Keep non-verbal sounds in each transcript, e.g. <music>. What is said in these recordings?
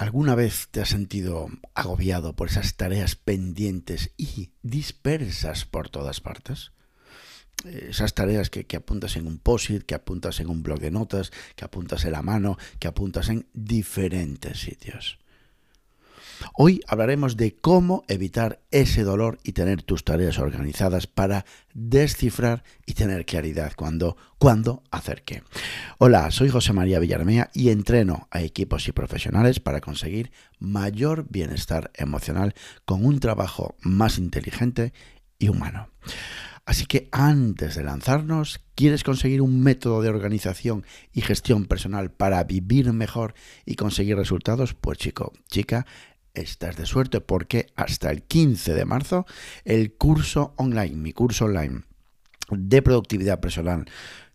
¿Alguna vez te has sentido agobiado por esas tareas pendientes y dispersas por todas partes? Esas tareas que, apuntas en un post-it, que apuntas en un blog de notas, que apuntas en la mano, que apuntas en diferentes sitios. Hoy hablaremos de cómo evitar ese dolor y tener tus tareas organizadas para descifrar y tener claridad cuando, cuándo hacer qué. Hola, soy José María Villarmea y entreno a equipos y profesionales para conseguir mayor bienestar emocional con un trabajo más inteligente y humano. Así que antes de lanzarnos, ¿quieres conseguir un método de organización y gestión personal para vivir mejor y conseguir resultados? Pues chico, chica, estás de suerte porque hasta el 15 de marzo el curso online, mi curso online de productividad personal,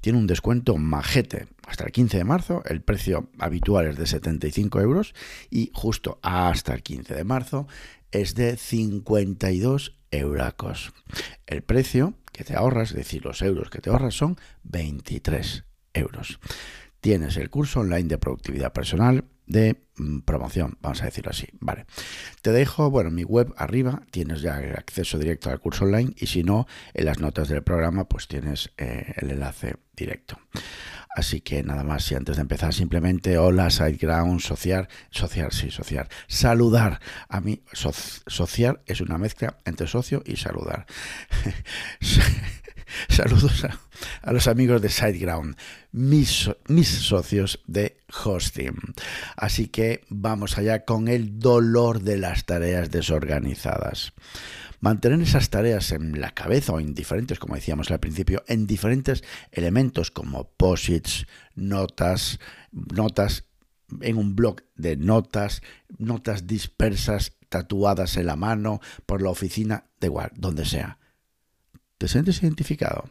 tiene un descuento majete. Hasta el 15 de marzo el precio habitual es de 75 euros y justo hasta el 15 de marzo es de 52 euracos. El precio que te ahorras, es decir, los euros que te ahorras son 23 euros. Tienes el curso online de productividad personal de mm, promoción, vamos a decirlo así. Vale. Te dejo, bueno, mi web arriba, tienes ya el acceso directo al curso online y si no, en las notas del programa, pues tienes eh, el enlace directo. Así que nada más, y antes de empezar, simplemente hola, SiteGround, social, social, sí, social. Saludar. A mí, social es una mezcla entre socio y saludar. <laughs> <laughs> Saludos a, los amigos de SiteGround, mis, mis socios de hosting. Así que vamos allá con el dolor de las tareas desorganizadas. Mantener esas tareas en la cabeza o en diferentes, como decíamos al principio, en diferentes elementos como posits, notas, notas en un blog de notas, notas dispersas, tatuadas en la mano, por la oficina, da igual, donde sea ¿Te sientes identificado?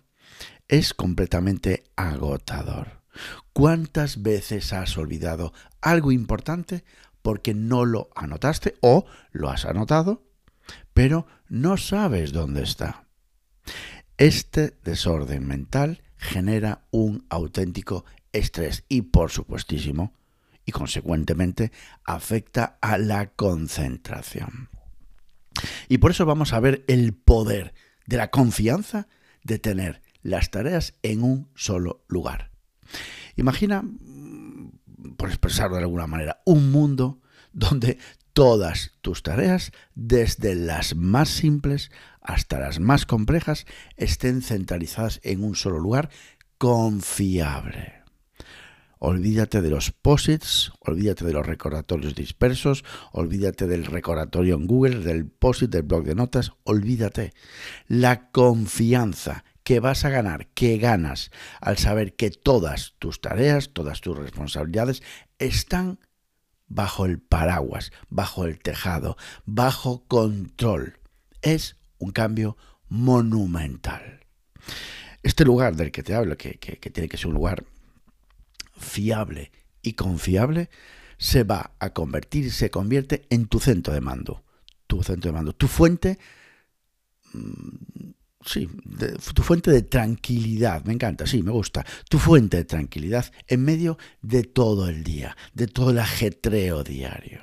Es completamente agotador. ¿Cuántas veces has olvidado algo importante porque no lo anotaste o lo has anotado, pero no sabes dónde está? Este desorden mental genera un auténtico estrés y, por supuestísimo, y consecuentemente afecta a la concentración. Y por eso vamos a ver el poder de la confianza de tener las tareas en un solo lugar. Imagina, mm, por expresarlo de alguna manera, un mundo donde todas tus tareas, desde las más simples hasta las más complejas, estén centralizadas en un solo lugar confiable. Olvídate de los posits, olvídate de los recordatorios dispersos, olvídate del recordatorio en Google, del posit, del blog de notas, olvídate. La confianza que vas a ganar, que ganas al saber que todas tus tareas, todas tus responsabilidades están bajo el paraguas, bajo el tejado, bajo control. Es un cambio monumental. Este lugar del que te hablo, que, tiene que ser un lugar fiable y confiable, se va a convertir, se convierte en tu centro de mando. Tu centro de mando, tu fuente, mm, sí, tu fuente de tranquilidad, me encanta, sí, me gusta. Tu fuente de tranquilidad en medio de todo el día, de todo el ajetreo diario.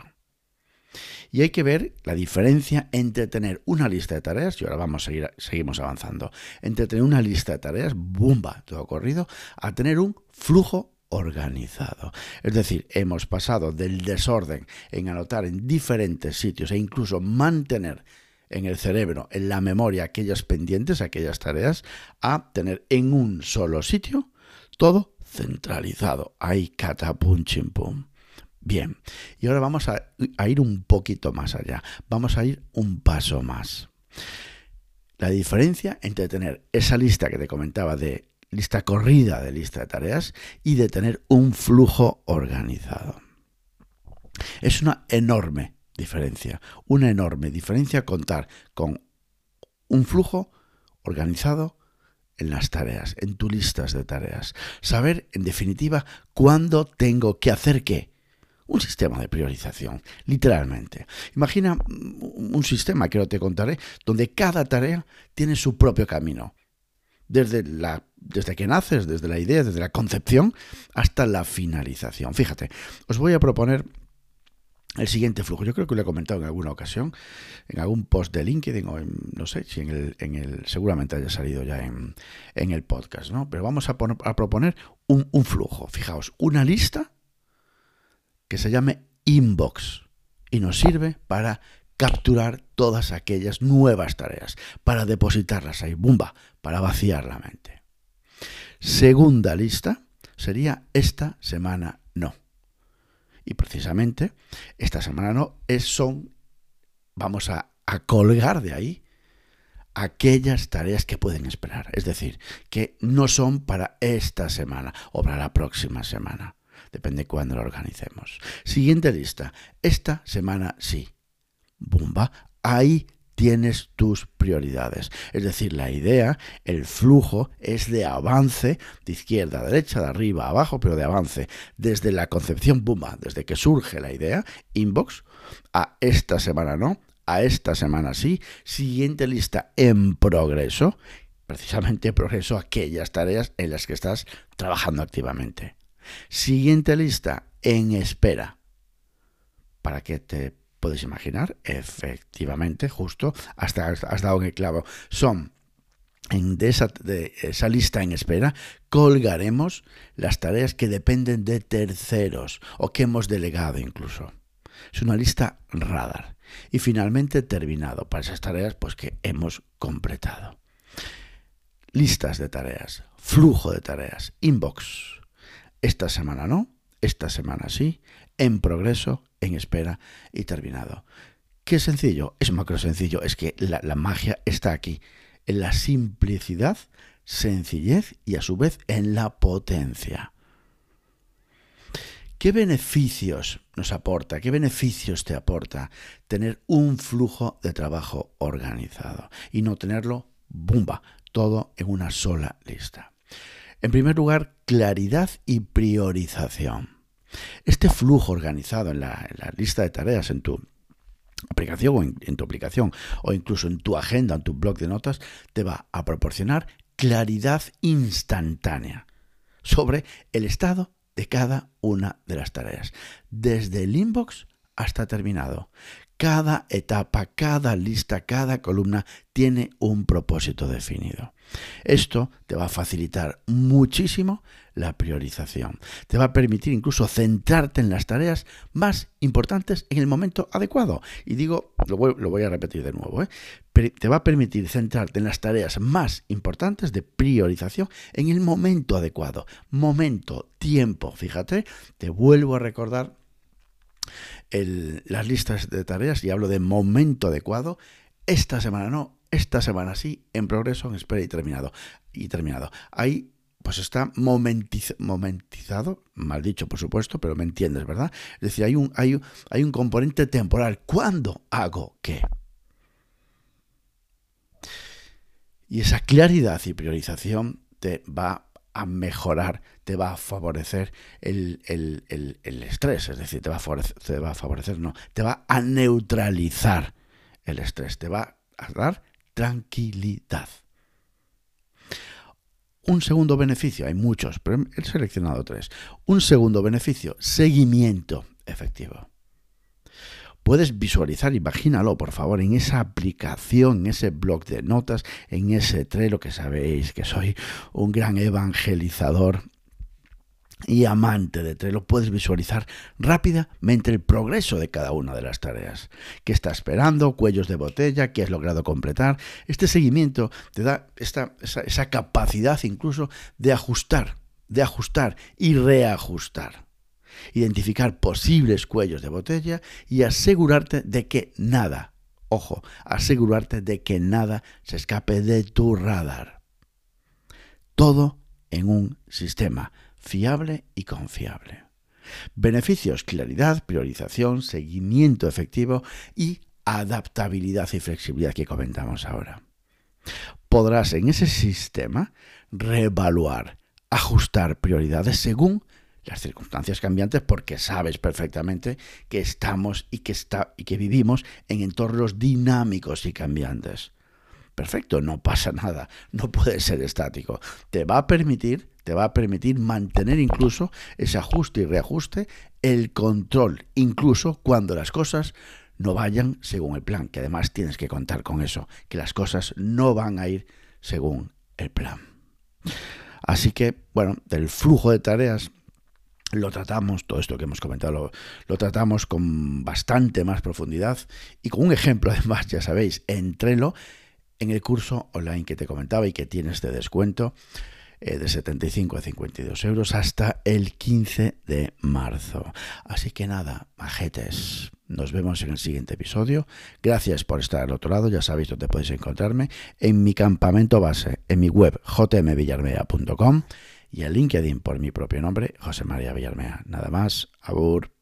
Y hay que ver la diferencia entre tener una lista de tareas, y ahora vamos a seguir, seguimos avanzando, entre tener una lista de tareas, bumba, todo corrido, a tener un flujo organizado. Es decir, hemos pasado del desorden en anotar en diferentes sitios e incluso mantener en el cerebro, en la memoria, aquellas pendientes, aquellas tareas, a tener en un solo sitio todo centralizado. Ahí, catapum, chimpum. Bien, y ahora vamos a, a ir un poquito más allá. Vamos a ir un paso más. La diferencia entre tener esa lista que te comentaba de lista corrida de lista de tareas y de tener un flujo organizado. Es una enorme diferencia, una enorme diferencia contar con un flujo organizado en las tareas, en tus listas de tareas. Saber, en definitiva, cuándo tengo que hacer qué. Un sistema de priorización, literalmente. Imagina un sistema que te contaré, donde cada tarea tiene su propio camino desde, la, desde que naces, desde la idea, desde la concepción, hasta la finalización. Fíjate, os voy a proponer el siguiente flujo. Yo creo que lo he comentado en alguna ocasión, en algún post de LinkedIn o en, no sé si en el, en el seguramente haya salido ya en, en el podcast, ¿no? Pero vamos a, a proponer un, un, flujo. Fijaos, una lista que se llame inbox y nos sirve para capturar todas aquellas nuevas tareas, para depositarlas ahí, bumba, para vaciar la mente. Segunda lista sería esta semana no. Y precisamente esta semana no es, son, vamos a, a colgar de ahí aquellas tareas que pueden esperar. Es decir, que no son para esta semana o para la próxima semana. Depende cuándo lo organicemos. Siguiente lista. Esta semana sí. Bumba. Ahí tienes tus prioridades. Es decir, la idea, el flujo es de avance, de izquierda a derecha, de arriba a abajo, pero de avance. Desde la concepción, bumba, desde que surge la idea, inbox, a esta semana no, a esta semana sí, siguiente lista en progreso, precisamente progreso aquellas tareas en las que estás trabajando activamente. Siguiente lista en espera. Para que te Puedes imaginar, efectivamente, justo, hasta has dado en clavo. Son en de esa, de esa, lista en espera colgaremos las tareas que dependen de terceros o que hemos delegado incluso. Es una lista radar. Y finalmente terminado para esas tareas pues que hemos completado. Listas de tareas, flujo de tareas, inbox. Esta semana no, esta semana sí, en progreso, en espera y terminado. Qué sencillo, es macro sencillo, es que la, la magia está aquí, en la simplicidad, sencillez y a su vez en la potencia. ¿Qué beneficios nos aporta? ¿Qué beneficios te aporta tener un flujo de trabajo organizado y no tenerlo, bumba, todo en una sola lista? En primer lugar, claridad y priorización. Este flujo organizado en la, lista de tareas en tu aplicación o en, tu aplicación o incluso en tu agenda, en tu blog de notas, te va a proporcionar claridad instantánea sobre el estado de cada una de las tareas, desde el inbox hasta terminado. Cada etapa, cada lista, cada columna tiene un propósito definido. Esto te va a facilitar muchísimo la priorización. Te va a permitir incluso centrarte en las tareas más importantes en el momento adecuado. Y digo, lo voy, a repetir de nuevo, ¿eh? te va a permitir centrarte en las tareas más importantes de priorización en el momento adecuado. Momento, tiempo, fíjate, te vuelvo a recordar las listas de tareas y hablo de momento adecuado. Esta semana no, esta semana sí, en progreso, en espera y terminado. Y terminado. Ahí pues está momentizado, mal dicho por supuesto, pero me entiendes, ¿verdad? Es decir, hay un, hay, hay un componente temporal. ¿Cuándo hago qué? Y esa claridad y priorización te va a mejorar, te va a favorecer el, estrés, es decir, te va, a favorecer, te va a favorecer, no, te va a neutralizar el estrés, te va a dar tranquilidad. Un segundo beneficio, hay muchos, pero he seleccionado tres. Un segundo beneficio, seguimiento efectivo puedes visualizar, imagínalo por favor, en esa aplicación, en ese blog de notas, en ese Trello que sabéis que soy un gran evangelizador y amante de Trello, puedes visualizar rápidamente el progreso de cada una de las tareas. ¿Qué está esperando? Cuellos de botella, qué has logrado completar. Este seguimiento te da esa capacidad incluso de ajustar, de ajustar y reajustar identificar posibles cuellos de botella y asegurarte de que nada, ojo, asegurarte de que nada se escape de tu radar. Todo en un sistema fiable y confiable. Beneficios, claridad, priorización, seguimiento efectivo y adaptabilidad y flexibilidad que comentamos ahora. Podrás en ese sistema reevaluar, ajustar prioridades según las circunstancias cambiantes porque sabes perfectamente que estamos y que, está, y que vivimos en entornos dinámicos y cambiantes. Perfecto, no pasa nada, no puede ser estático. Te va a permitir te va a permitir mantener incluso ese ajuste y reajuste, el control, incluso cuando las cosas no vayan según el plan, que además tienes que contar con eso, que las cosas no van a ir según el plan. Así que, bueno, del flujo de tareas lo tratamos, todo esto que hemos comentado, lo, tratamos con bastante más profundidad y con un ejemplo <laughs> además, ya sabéis, entrelo en el curso online que te comentaba y que tiene este descuento eh, de 75 a 52 euros hasta el 15 de marzo. Así que nada, majetes, nos vemos en el siguiente episodio. Gracias por estar al otro lado, ya sabéis dónde podéis encontrarme, en mi campamento base, en mi web jmvillarmea.com y en LinkedIn por mi propio nombre, José María Villarmea. Nada más, abur.